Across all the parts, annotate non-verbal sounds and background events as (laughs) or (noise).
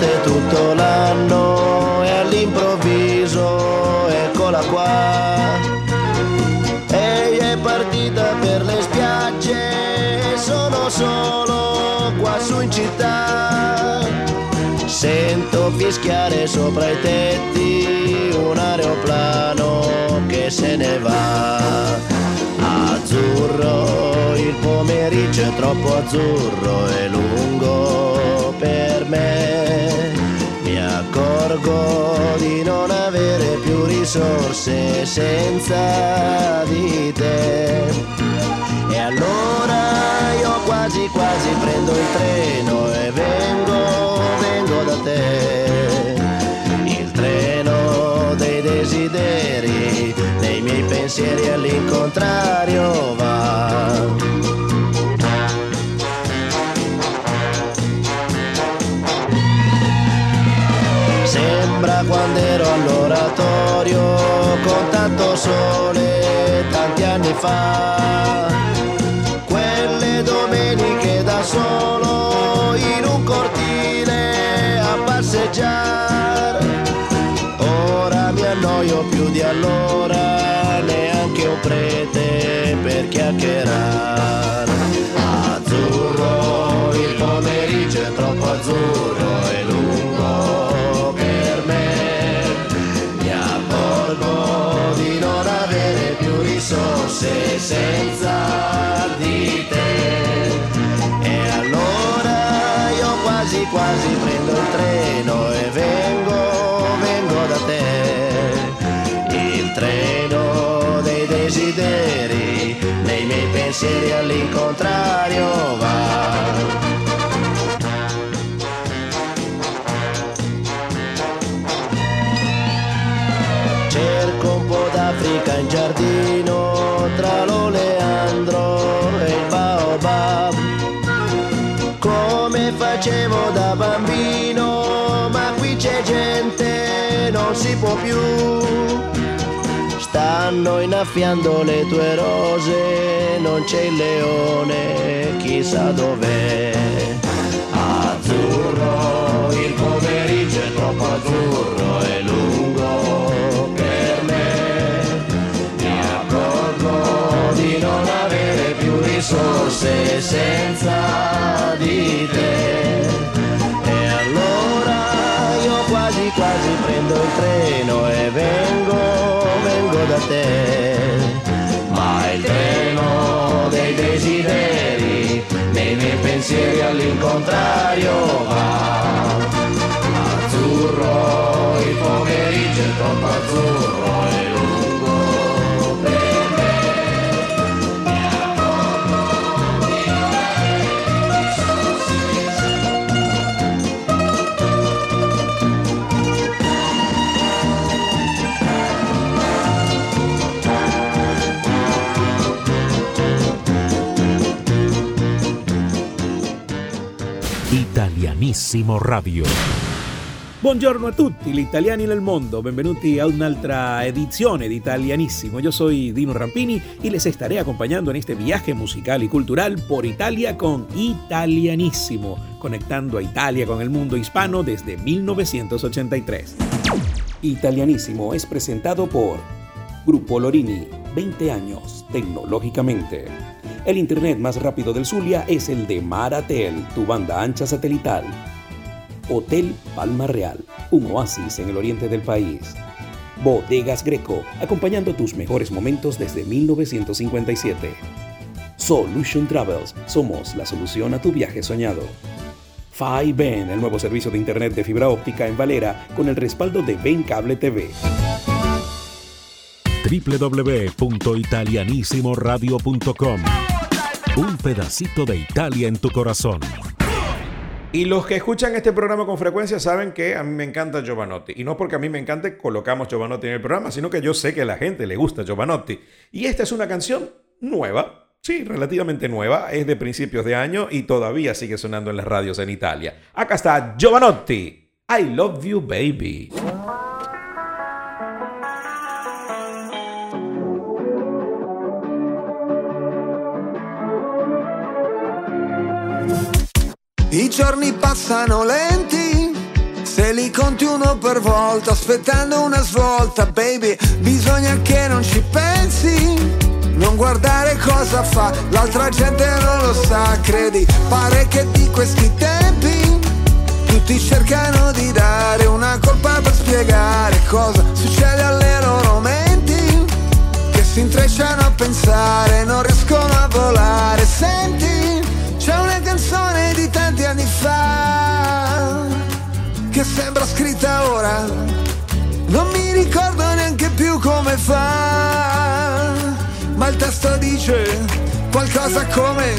L'estate tutto l'anno e all'improvviso eccola qua. Ehi è partita per le spiagge, sono solo qua su in città. Sento fischiare sopra i tetti un aeroplano che se ne va. Azzurro, il pomeriggio è troppo azzurro e lungo per me. Accorgo di non avere più risorse senza di te. E allora io quasi quasi prendo il treno e vengo, vengo da te. Il treno dei desideri, nei miei pensieri all'incontrario fa. Quelle domeniche da solo in un cortile a passeggiare. Ora mi annoio più di allora, neanche un prete per chiacchierare. Senza di te. E allora io quasi quasi prendo il treno e vengo, vengo da te. Il treno dei desideri, nei miei pensieri all'incontrario va. Facevo da bambino, ma qui c'è gente, non si può più. Stanno innaffiando le tue rose, non c'è il leone, chissà dov'è. Azzurro, il pomeriggio è troppo azzurro e lungo per me. Mi accorgo di non avere più risorse senza di te. Vengo da te. Ma il treno dei desideri, nei miei pensieri all'incontrario va. Azzurro, il pomeriggio è troppo azzurro Italianissimo Radio. Buongiorno a tutti, gli italiani nel mondo, benvenuti a un'altra edizione di Italianissimo. Yo soy Dino Rampini y les estaré acompañando en este viaje musical y cultural por Italia con Italianissimo, conectando a Italia con el mundo hispano desde 1983. Italianissimo es presentado por Grupo Lorini, 20 años tecnológicamente. El internet más rápido del Zulia es el de Maratel, tu banda ancha satelital. Hotel Palma Real, un oasis en el oriente del país. Bodegas Greco, acompañando tus mejores momentos desde 1957. Solution Travels, somos la solución a tu viaje soñado. Ben, el nuevo servicio de internet de fibra óptica en Valera con el respaldo de Ben Cable TV. www.italianissimoradio.com. Un pedacito de Italia en tu corazón. Y los que escuchan este programa con frecuencia saben que a mí me encanta Giovanotti. Y no porque a mí me encante colocamos Giovanotti en el programa, sino que yo sé que a la gente le gusta Giovanotti. Y esta es una canción nueva, sí, relativamente nueva, es de principios de año y todavía sigue sonando en las radios en Italia. Acá está Giovanotti, I Love You Baby. I giorni passano lenti, se li conti uno per volta, aspettando una svolta, baby, bisogna che non ci pensi. Non guardare cosa fa, l'altra gente non lo sa, credi, pare che di questi tempi tutti cercano di dare una colpa per spiegare cosa succede alle loro menti, che si intrecciano a pensare, non riescono a volare, senti c'è una canzone di tanti anni fa che sembra scritta ora. Non mi ricordo neanche più come fa, ma il testo dice qualcosa come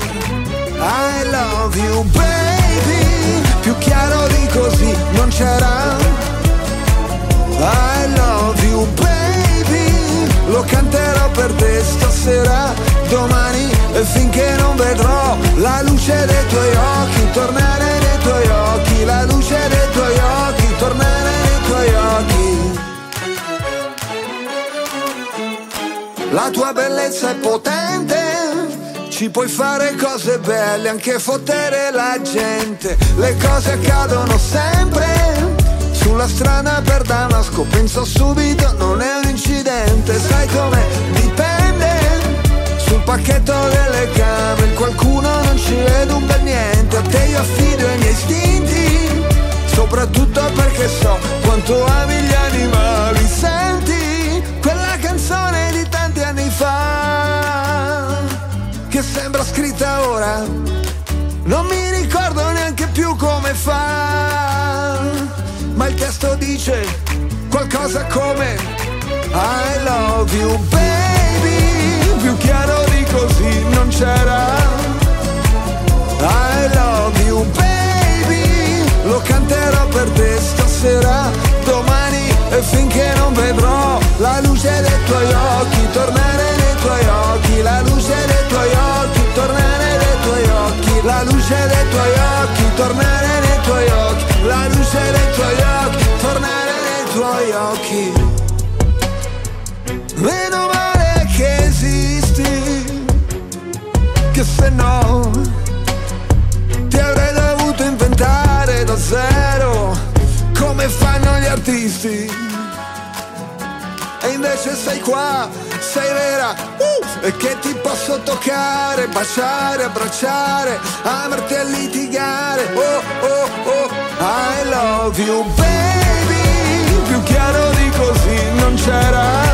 I love you baby, più chiaro di così non c'era. I love you baby, lo canterò per te stasera, domani e finché non vedrò la luce dei tuoi occhi, tornare nei tuoi occhi, la luce dei tuoi occhi, tornare nei tuoi occhi. La tua bellezza è potente, ci puoi fare cose belle, anche fottere la gente, le cose accadono sempre. Sulla strada per Damasco penso subito non è un incidente. Sai come dipende. Sul pacchetto delle camere Qualcuno non ci vede un bel niente. A te io affido i miei istinti Soprattutto perché so quanto ami gli animali. Senti quella canzone di tanti anni fa Che sembra scritta ora. Non mi ricordo neanche più come fa ma il testo dice qualcosa come I love you baby, più chiaro di così non c'era. I love you baby, lo canterò per te stasera, domani e finché non vedrò la luce dei tuoi occhi, se no ti avrei dovuto inventare da zero, come fanno gli artisti. E invece sei qua, sei vera, uh, e che ti posso toccare, baciare, abbracciare, amarti e litigare. Oh, oh, oh, I love you baby, più chiaro di così non c'era.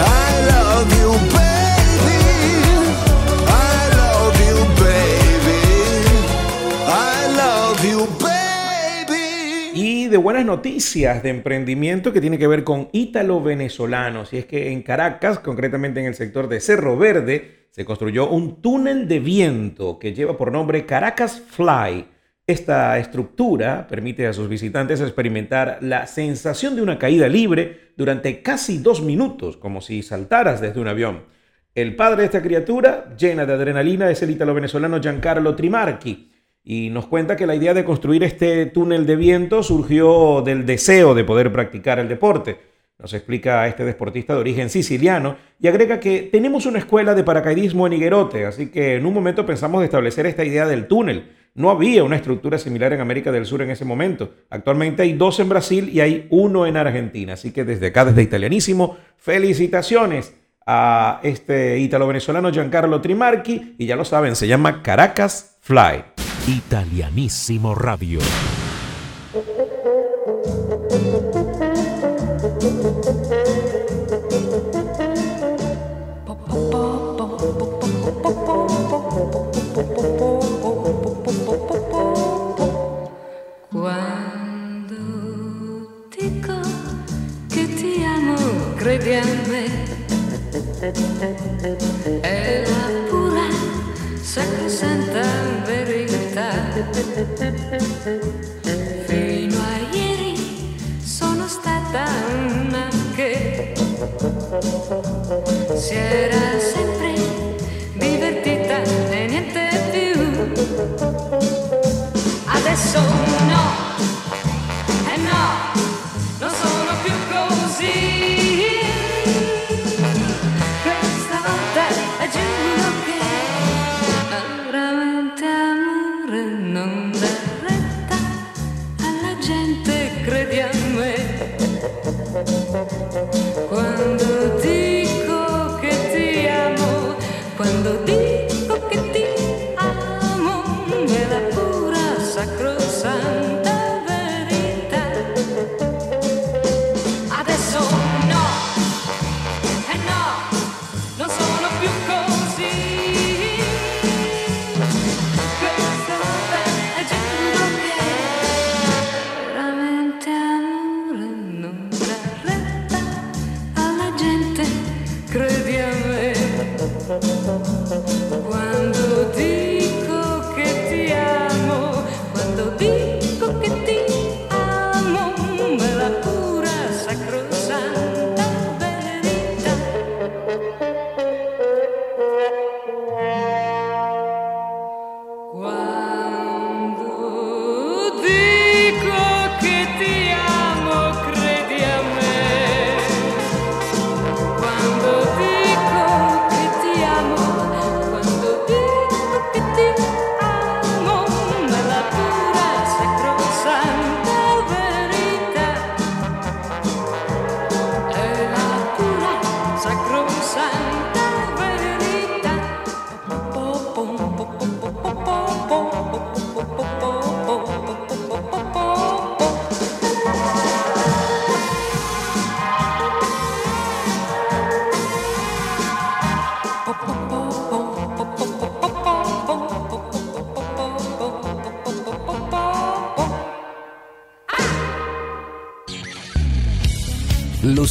I love you baby, I love you baby, I love you baby. Y de buenas noticias de emprendimiento que tiene que ver con ítalo-venezolanos. Y es que en Caracas, concretamente en el sector de Cerro Verde, se construyó un túnel de viento que lleva por nombre Caracas Fly. Esta estructura permite a sus visitantes experimentar la sensación de una caída libre durante casi dos minutos, como si saltaras desde un avión. El padre de esta criatura, llena de adrenalina, es el ítalo-venezolano Giancarlo Trimarchi, y nos cuenta que la idea de construir este túnel de viento surgió del deseo de poder practicar el deporte. Nos explica este deportista de origen siciliano y agrega que tenemos una escuela de paracaidismo en Higuerote, así que en un momento pensamos establecer esta idea del túnel. No había una estructura similar en América del Sur en ese momento. Actualmente hay dos en Brasil y hay uno en Argentina. Así que desde acá, desde Italianísimo, felicitaciones a este ítalo-venezolano Giancarlo Trimarchi y ya lo saben, se llama Caracas Fly. Italianísimo Radio. È la pura sacrosanta verità. Fino a ieri sono stata una che si era sempre divertita e niente più. Adesso no. 能在。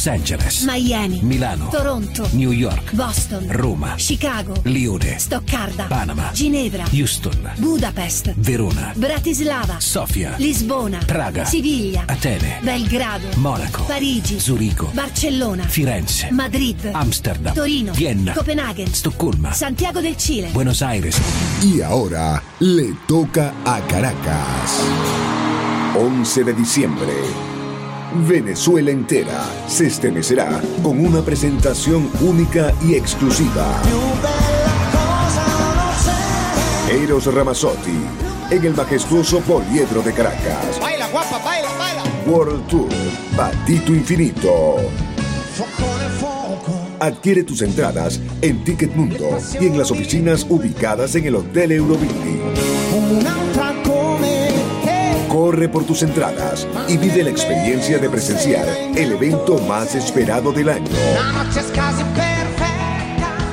Los Angeles, Miami, Milano, Toronto, New York, Boston, Roma, Chicago, Lione, Stoccarda, Panama, Ginevra, Houston, Budapest, Verona, Bratislava, Sofia, Lisbona, Praga, Siviglia, Atene, Belgrado, Monaco, Parigi, Zurigo, Barcellona, Firenze, Madrid, Amsterdam, Torino, Vienna, Copenaghen, Stoccolma, Santiago del Chile, Buenos Aires. Y ahora le toca a Caracas. 11 de diciembre. Venezuela entera se estremecerá con una presentación única y exclusiva. Eros Ramazzotti en el majestuoso Poliedro de Caracas. Baila, guapa, baila, baila. World Tour Batito Infinito. Adquiere tus entradas en Ticket Mundo y en las oficinas ubicadas en el Hotel Eurobuilding. Corre por tus entradas y vive la experiencia de presenciar el evento más esperado del año.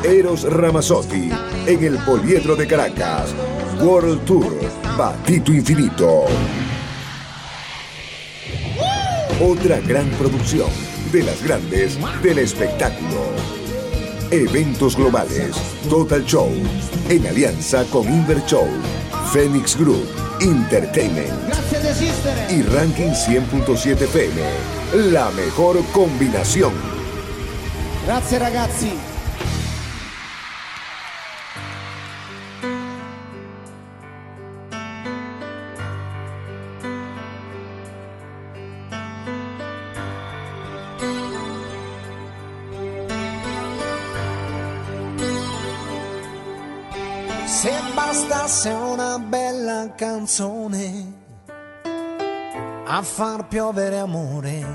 Eros Ramazzotti en el Poliedro de Caracas. World Tour Batito Infinito. Otra gran producción de las grandes del espectáculo. Eventos globales. Total Show. En alianza con Inver Show. Phoenix Group. Entertainment. Y Ranking 100.7 FM. La mejor combinación. Grazie ragazzi. Canzone a far piovere amore,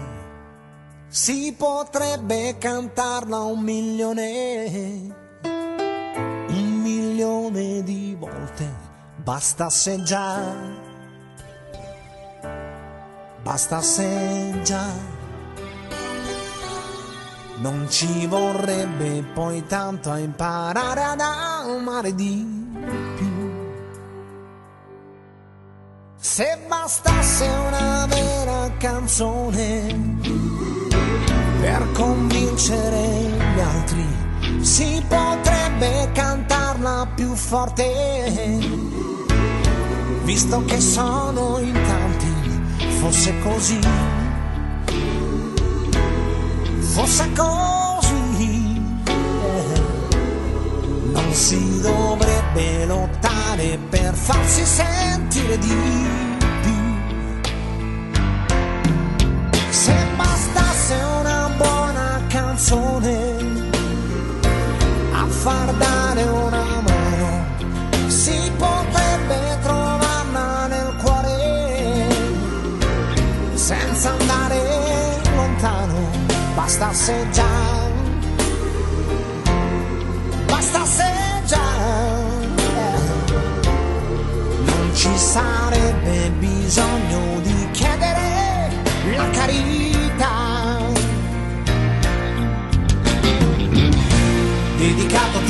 si potrebbe cantarla un milione, un milione di volte, bastasse già, bastasse già. Non ci vorrebbe poi tanto a imparare ad amare di Se bastasse una vera canzone per convincere gli altri. Si potrebbe cantarla più forte, visto che sono in tanti, fosse così, fosse così. Non si dovrebbe lottare per farsi sentire di più. Se bastasse una buona canzone a far dare una mano, si potrebbe trovarla nel cuore senza andare lontano. Bastasse già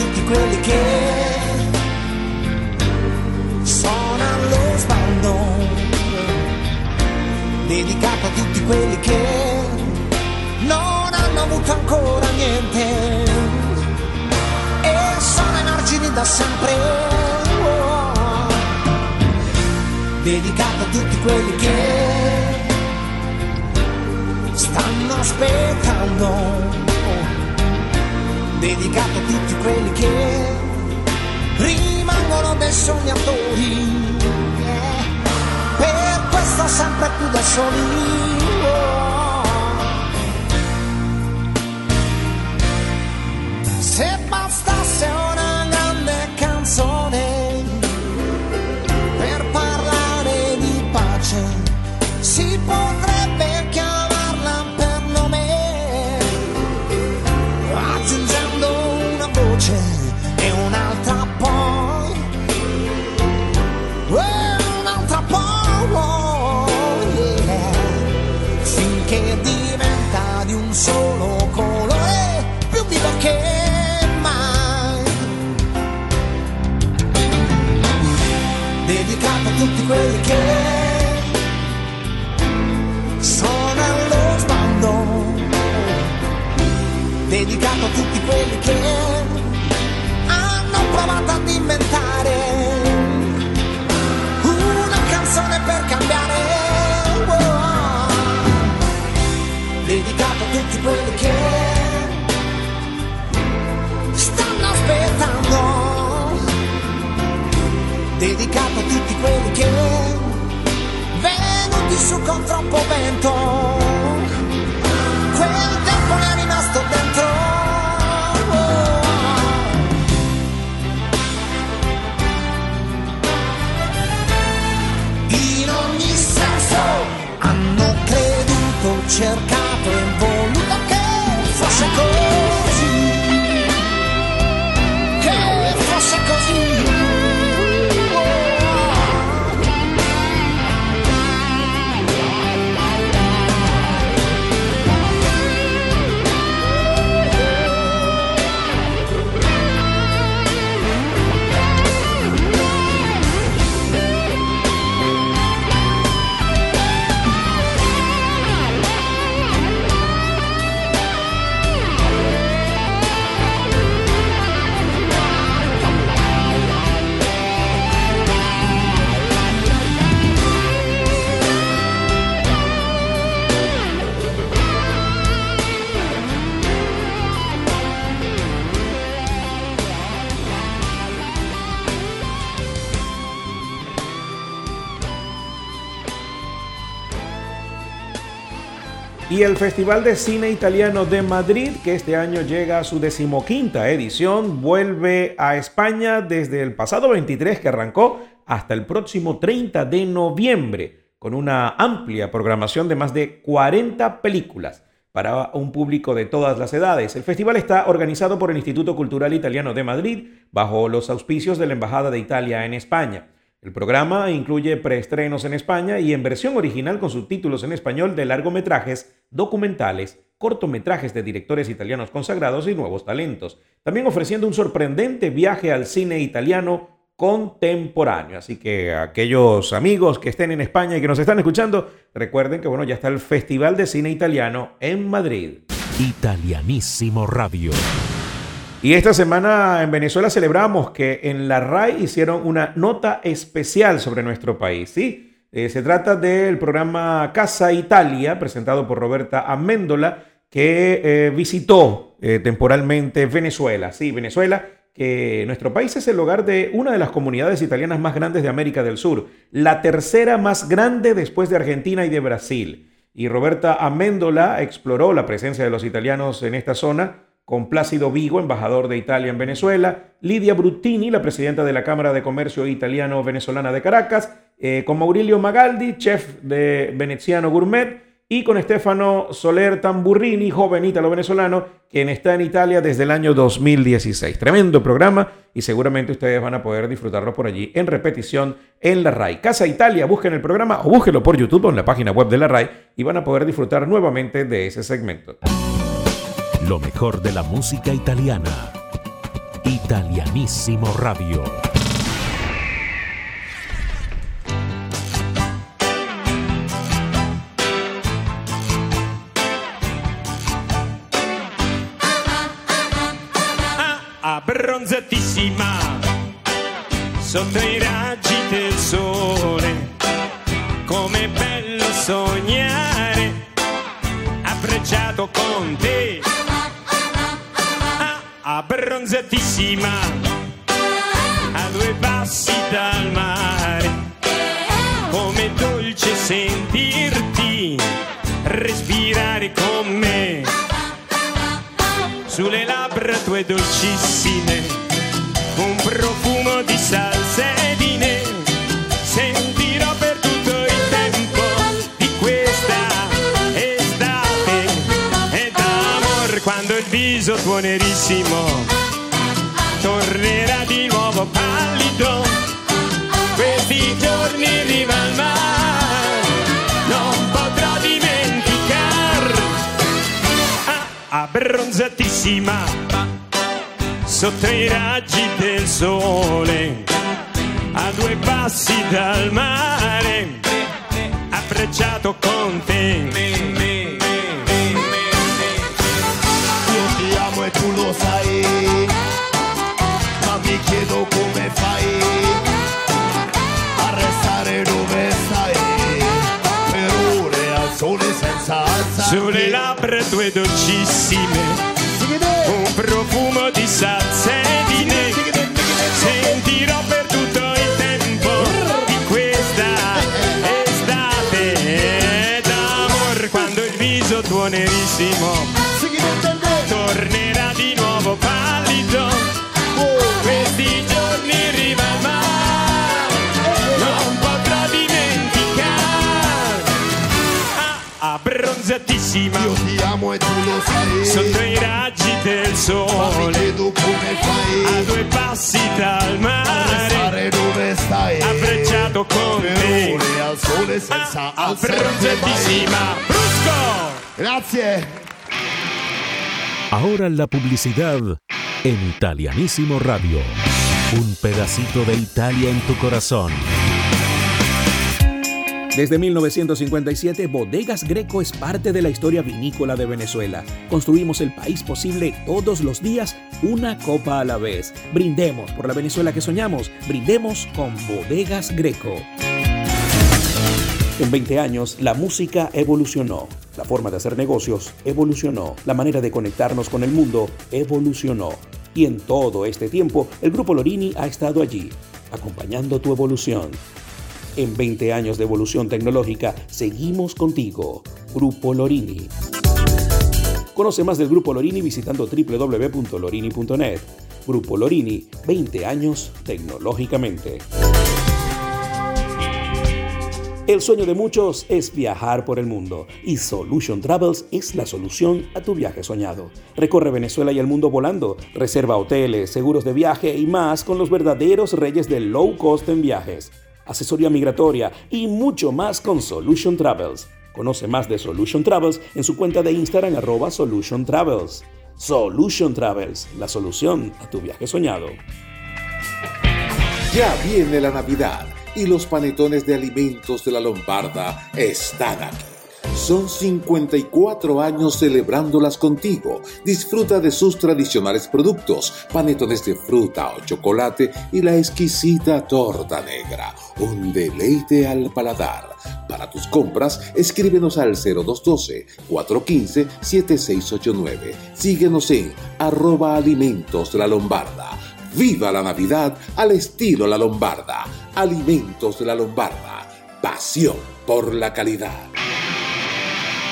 tutti quelli che sono allo sbando, dedicato a tutti quelli che non hanno avuto ancora niente e sono emargini da sempre. Oh. Dedicato a tutti quelli che stanno aspettando. Dedicato a tutti quelli che rimangono dei sognatori. Per questo sempre più da soli. Che hanno provato ad inventare una canzone per cambiare. Oh. Dedicato a tutti quelli che stanno aspettando. Dedicato a tutti quelli che venuti su con troppo vento. El Festival de Cine Italiano de Madrid, que este año llega a su decimoquinta edición, vuelve a España desde el pasado 23 que arrancó hasta el próximo 30 de noviembre, con una amplia programación de más de 40 películas para un público de todas las edades. El festival está organizado por el Instituto Cultural Italiano de Madrid, bajo los auspicios de la Embajada de Italia en España. El programa incluye preestrenos en España y en versión original con subtítulos en español de largometrajes, documentales, cortometrajes de directores italianos consagrados y nuevos talentos, también ofreciendo un sorprendente viaje al cine italiano contemporáneo. Así que aquellos amigos que estén en España y que nos están escuchando, recuerden que bueno, ya está el Festival de Cine Italiano en Madrid. Italianísimo Radio. Y esta semana en Venezuela celebramos que en la RAI hicieron una nota especial sobre nuestro país. ¿sí? Eh, se trata del programa Casa Italia, presentado por Roberta Améndola, que eh, visitó eh, temporalmente Venezuela. Sí, Venezuela, que nuestro país es el hogar de una de las comunidades italianas más grandes de América del Sur, la tercera más grande después de Argentina y de Brasil. Y Roberta Améndola exploró la presencia de los italianos en esta zona con Plácido Vigo, embajador de Italia en Venezuela, Lidia Brutini, la presidenta de la Cámara de Comercio Italiano-Venezolana de Caracas, eh, con Maurilio Magaldi, chef de Veneziano Gourmet, y con Stefano Soler Tamburrini, joven ítalo-venezolano, quien está en Italia desde el año 2016. Tremendo programa y seguramente ustedes van a poder disfrutarlo por allí en repetición en la RAI. Casa Italia, busquen el programa o búsquenlo por YouTube o en la página web de la RAI y van a poder disfrutar nuevamente de ese segmento. Lo mejor de la música italiana. Italianísimo Radio. abbronzatissima sotto i raggi del sole. Com'è bello sognare, abbracciato con te. Abbronzatissima, a due passi dal mare. Com'è dolce sentirti respirare con me sulle labbra tue dolcissime, nerissimo tornerà di nuovo pallido, questi giorni in riva al mare, non potrò dimenticar ah, abbronzatissima. Sotto i raggi del sole, a due passi dal mare, abbracciato con te. Sulle labbra tue dolcissime, un profumo di salsedine, sentirò per tutto il tempo di questa estate. D'amor quando il viso tuo nerissimo abbronzatissima. Io ti amo e tu lo sai. Sotto i raggi del Ma sole, chiedo come fai a due passi dal a mare, restare dove stai abbracciato con ore al sole senza Ah, abbronzatissima. Brusco! Grazie. Ahora la publicidad en Italianísimo Radio. Un pedacito de Italia en tu corazón. Desde 1957, Bodegas Greco es parte de la historia vinícola de Venezuela. Construimos el país posible todos los días, una copa a la vez. Brindemos por la Venezuela que soñamos. Brindemos con Bodegas Greco. En 20 años, la música evolucionó. La forma de hacer negocios evolucionó. La manera de conectarnos con el mundo evolucionó. Y en todo este tiempo, el Grupo Lorini ha estado allí, acompañando tu evolución. En 20 años de evolución tecnológica, seguimos contigo. Grupo Lorini. Conoce más del Grupo Lorini visitando www.lorini.net. Grupo Lorini, 20 años tecnológicamente. El sueño de muchos es viajar por el mundo y Solution Travels es la solución a tu viaje soñado. Recorre Venezuela y el mundo volando, reserva hoteles, seguros de viaje y más con los verdaderos reyes del low cost en viajes, asesoría migratoria y mucho más con Solution Travels. Conoce más de Solution Travels en su cuenta de Instagram arroba Solution Travels. Solution Travels, la solución a tu viaje soñado. Ya viene la Navidad y los panetones de alimentos de la Lombarda están aquí. Son 54 años celebrándolas contigo. Disfruta de sus tradicionales productos, panetones de fruta o chocolate y la exquisita torta negra. Un deleite al paladar. Para tus compras, escríbenos al 0212-415-7689. Síguenos en arroba alimentos la lombarda. Viva la Navidad al estilo La Lombarda. Alimentos de la Lombarda. Pasión por la calidad.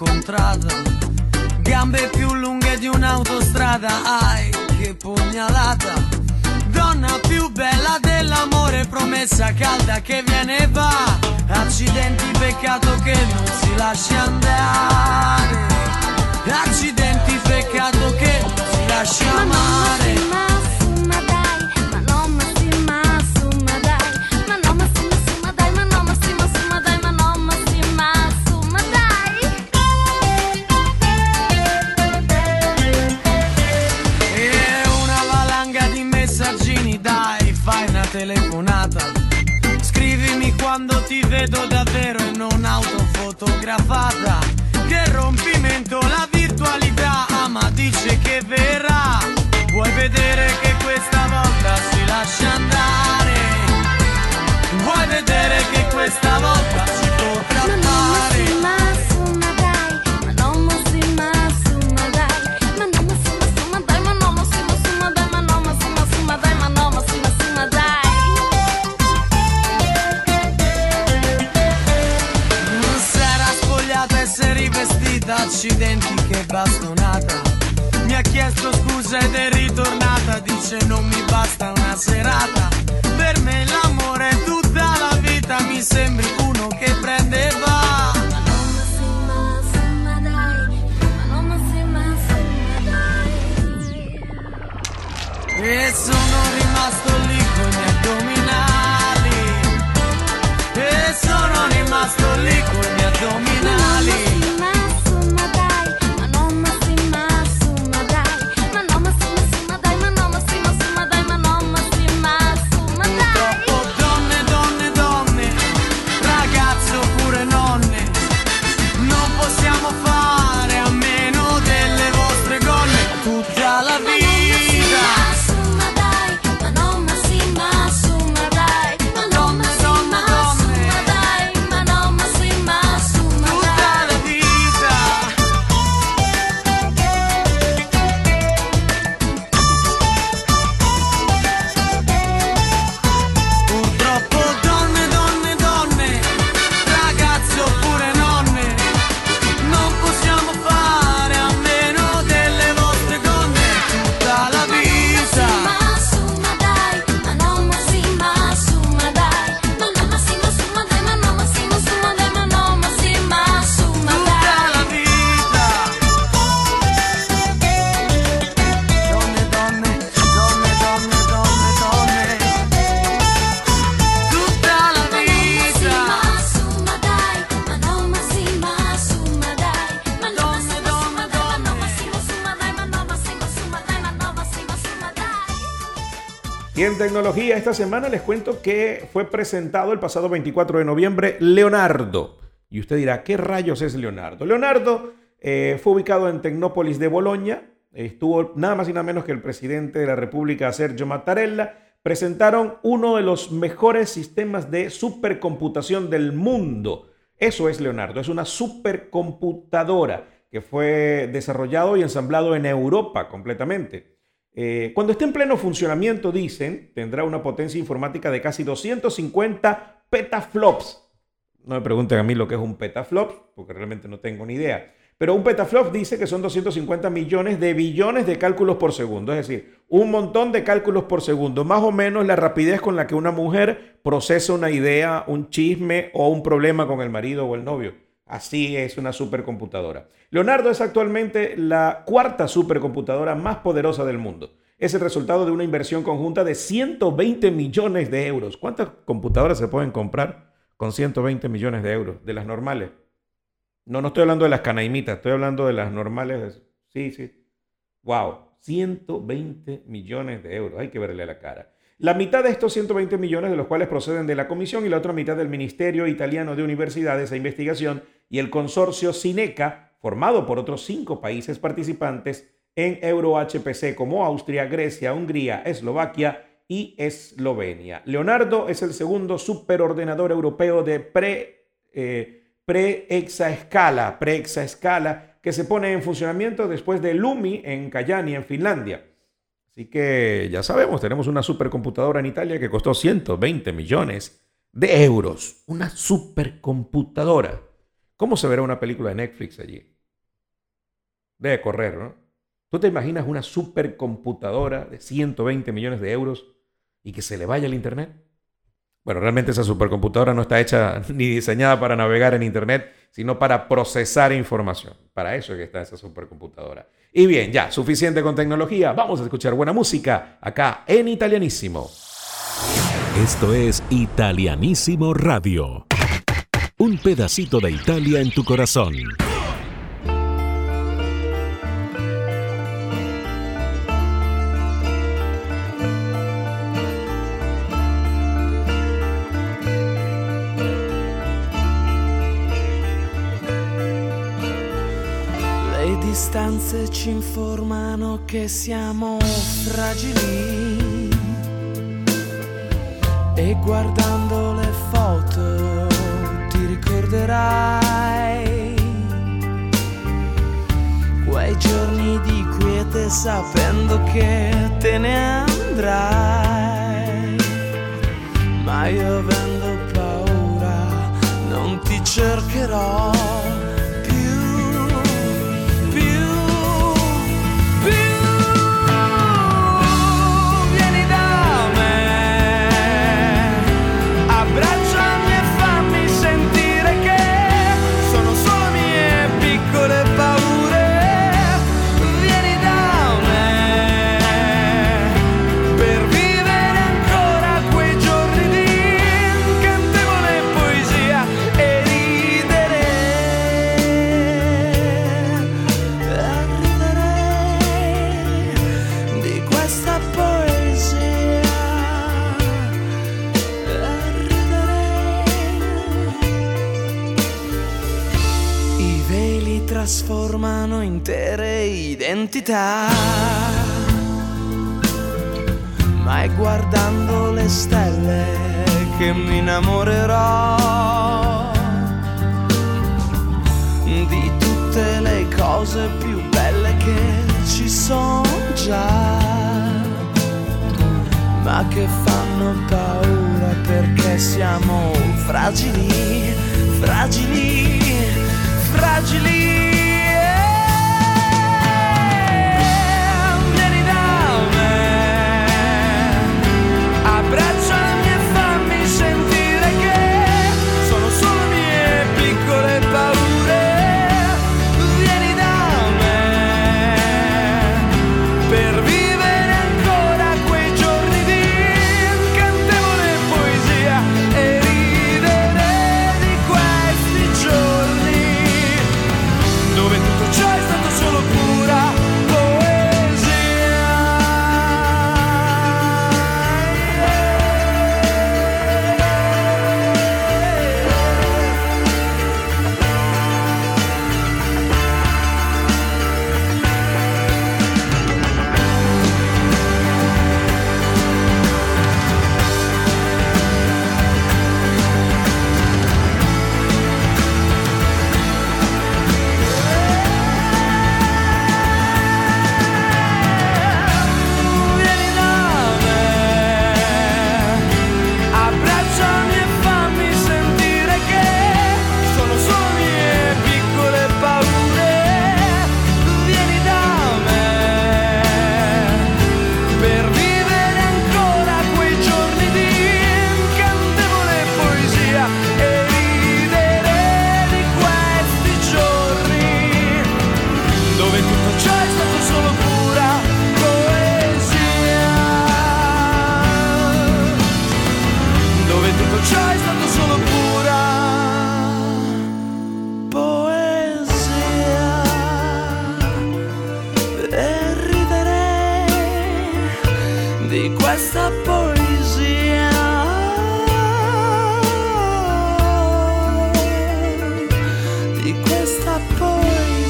Incontrata. Gambe più lunghe di un'autostrada, ai che pugnalata. Donna più bella dell'amore, promessa calda che viene e va. Accidenti, peccato che non si lascia andare. Accidenti, peccato che non si ma amare. Vedo davvero e non autofotografata. Che rompimento la virtualità, ma dice che verrà. Vuoi vedere che questa volta si lascia andare? Vuoi vedere che questa volta accidenti che bastonata. Mi ha chiesto scusa ed è ritornata, dice non mi basta una serata. Per me l'amore è tutta la vita, mi sembri tecnología esta semana les cuento que fue presentado el pasado 24 de noviembre Leonardo. Y usted dirá, ¿qué rayos es Leonardo? Leonardo eh, fue ubicado en Tecnópolis de Bolonia. Estuvo nada más y nada menos que el presidente de la República, Sergio Mattarella. Presentaron uno de los mejores sistemas de supercomputación del mundo. Eso es Leonardo, es una supercomputadora que fue desarrollado y ensamblado en Europa completamente. Eh, cuando esté en pleno funcionamiento, dicen, tendrá una potencia informática de casi 250 petaflops. No me pregunten a mí lo que es un petaflop, porque realmente no tengo ni idea. Pero un petaflop dice que son 250 millones de billones de cálculos por segundo, es decir, un montón de cálculos por segundo, más o menos la rapidez con la que una mujer procesa una idea, un chisme o un problema con el marido o el novio. Así es una supercomputadora. Leonardo es actualmente la cuarta supercomputadora más poderosa del mundo. Es el resultado de una inversión conjunta de 120 millones de euros. ¿Cuántas computadoras se pueden comprar con 120 millones de euros? De las normales. No, no estoy hablando de las canaimitas, estoy hablando de las normales. Sí, sí. Wow, 120 millones de euros. Hay que verle la cara. La mitad de estos 120 millones de los cuales proceden de la Comisión y la otra mitad del Ministerio Italiano de Universidades e Investigación y el consorcio Cineca, formado por otros cinco países participantes en EuroHPC como Austria, Grecia, Hungría, Eslovaquia y Eslovenia. Leonardo es el segundo superordenador europeo de pre, eh, pre-exaescala, pre-exaescala, que se pone en funcionamiento después de Lumi en Kajani, en Finlandia. Así que ya sabemos, tenemos una supercomputadora en Italia que costó 120 millones de euros. Una supercomputadora. ¿Cómo se verá una película de Netflix allí? Debe correr, ¿no? ¿Tú te imaginas una supercomputadora de 120 millones de euros y que se le vaya el Internet? Bueno, realmente esa supercomputadora no está hecha (laughs) ni diseñada para navegar en Internet, sino para procesar información. Para eso es que está esa supercomputadora. Y bien, ya, suficiente con tecnología. Vamos a escuchar buena música acá en Italianísimo. Esto es Italianísimo Radio. Un pedacito de Italia en tu corazón. Distanze ci informano che siamo fragili. E guardando le foto ti ricorderai quei giorni di quiete sapendo che te ne andrai. Ma io avendo paura non ti cercherò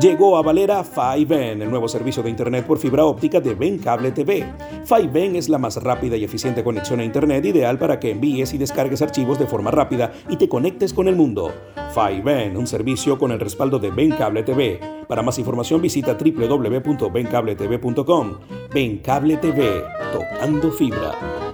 Llegó a Valera 5N, el nuevo servicio de Internet por fibra óptica de Ben Cable TV. 5N es la más rápida y eficiente conexión a Internet ideal para que envíes y descargues archivos de forma rápida y te conectes con el mundo. 5N, un servicio con el respaldo de Ben Cable TV. Para más información visita www.bencabletv.com. Ben Cable TV, tocando fibra.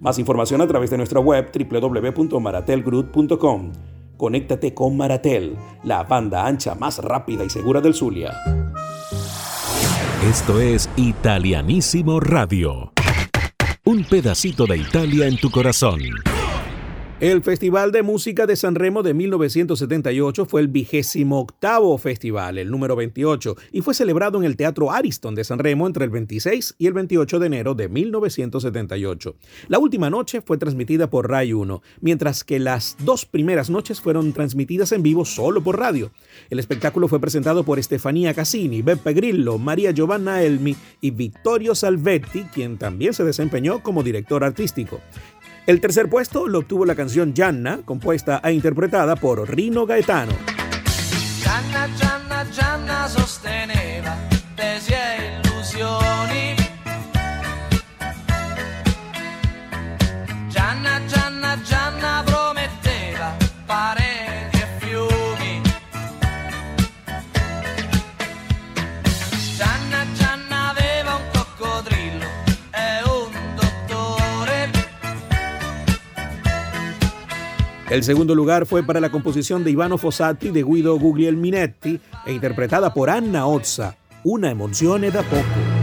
Más información a través de nuestra web www.maratelgroup.com. Conéctate con Maratel, la banda ancha más rápida y segura del Zulia. Esto es Italianísimo Radio. Un pedacito de Italia en tu corazón. El Festival de Música de San Remo de 1978 fue el vigésimo octavo festival, el número 28, y fue celebrado en el Teatro Ariston de San Remo entre el 26 y el 28 de enero de 1978. La última noche fue transmitida por Rai 1, mientras que las dos primeras noches fueron transmitidas en vivo solo por radio. El espectáculo fue presentado por Estefanía Cassini, Beppe Grillo, María Giovanna Elmi y Vittorio Salvetti, quien también se desempeñó como director artístico. El tercer puesto lo obtuvo la canción Gianna, compuesta e interpretada por Rino Gaetano. Gianna, Gianna, Gianna El segundo lugar fue para la composición de Ivano Fossati de Guido Guglielminetti e interpretada por Anna Ozza, Una emozione da poco.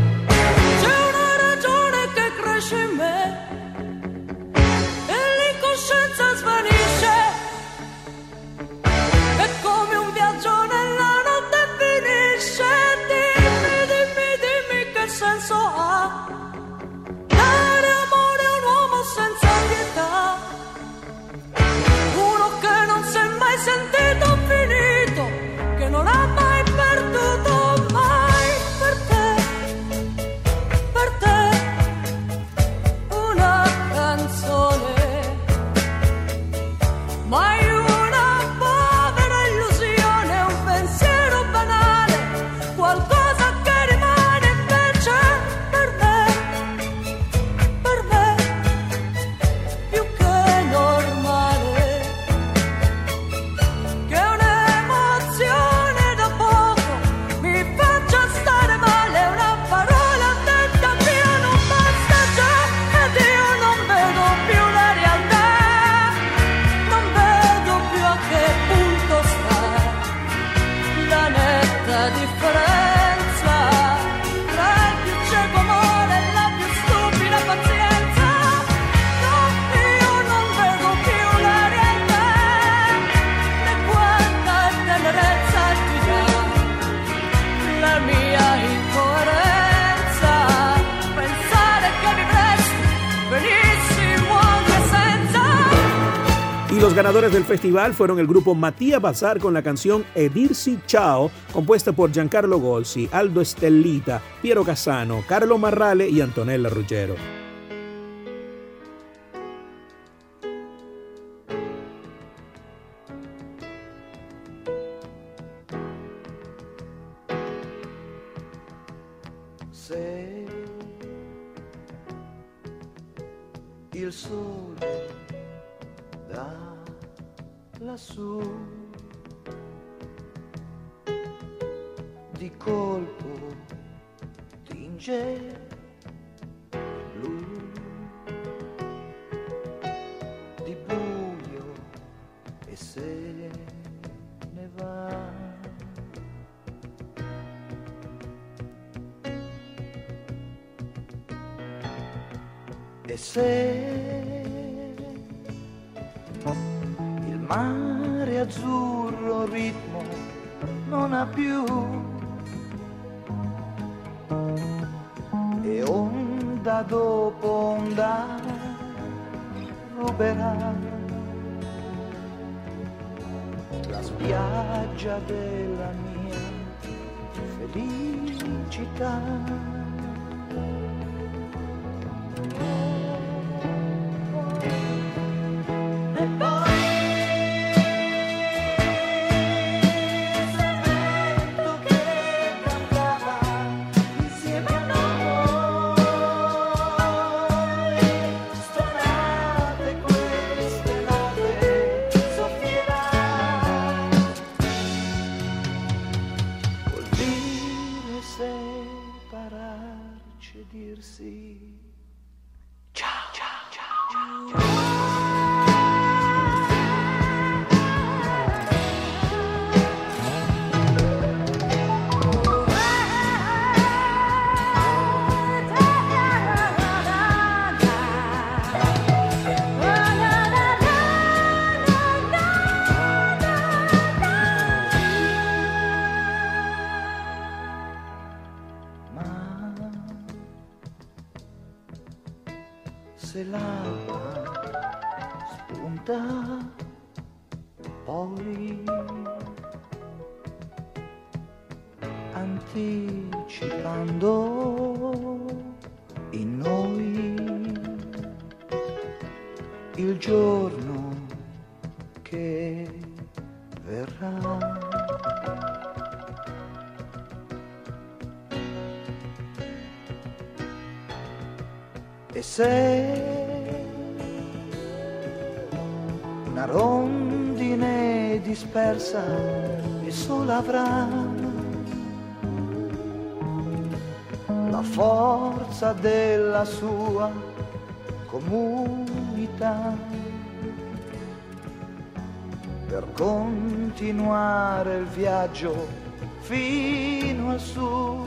Ganadores del festival fueron el grupo Matías Bazar con la canción Edirsi Ciao, compuesta por Giancarlo Golsi, Aldo Estellita, Piero Casano, Carlo Marrale y Antonella Ruggero. Da lassù. Di colpo tinge blu. Di buio e se ne va. E se dopo onda ruberà la spiaggia della mia felicità. Dispersa e sola avrà la forza della sua comunità per continuare il viaggio fino al sud.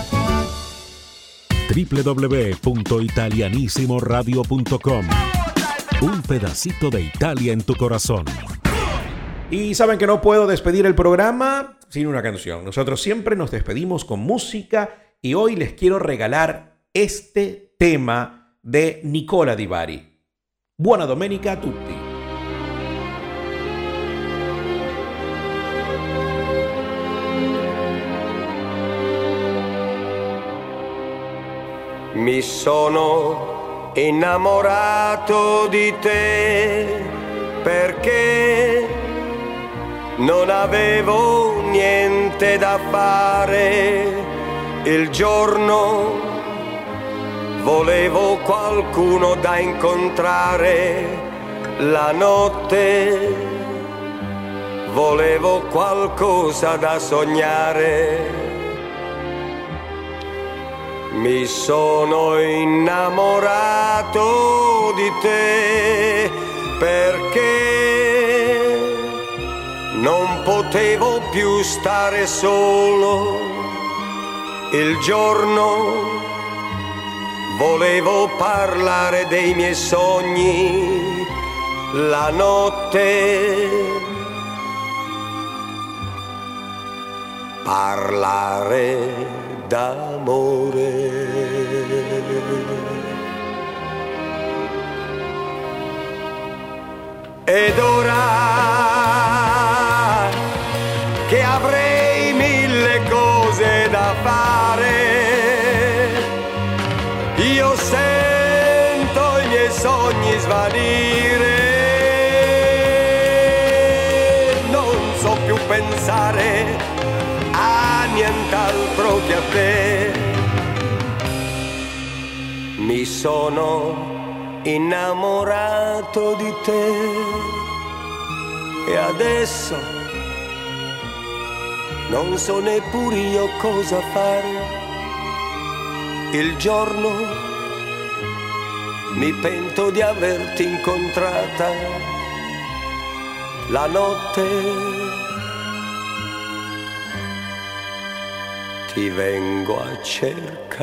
www.italianissimoradio.com Un pedacito de Italia en tu corazón. Y saben que no puedo despedir el programa sin una canción. Nosotros siempre nos despedimos con música y hoy les quiero regalar este tema de Nicola Di Bari. Buona domenica a tutti. Mi sono innamorato di te perché non avevo niente da fare il giorno, volevo qualcuno da incontrare la notte, volevo qualcosa da sognare. Mi sono innamorato di te perché non potevo più stare solo. Il giorno volevo parlare dei miei sogni, la notte parlare d'amore. Ed ora che avrei mille cose da fare, io sento i miei sogni svanire, che a te. Mi sono innamorato di te e adesso non so neppure io cosa fare. Il giorno mi pento di averti incontrata, la notte ti vengo a cercare.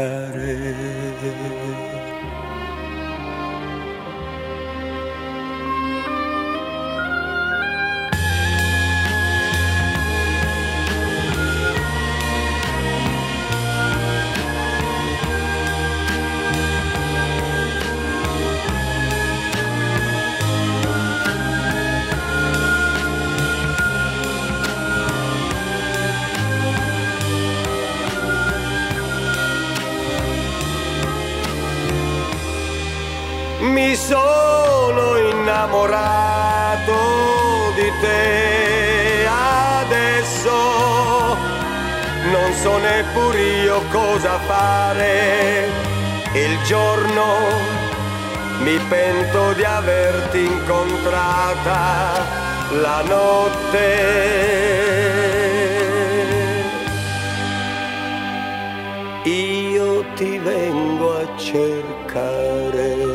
Fare. Il giorno mi pento di averti incontrata, la notte io ti vengo a cercare.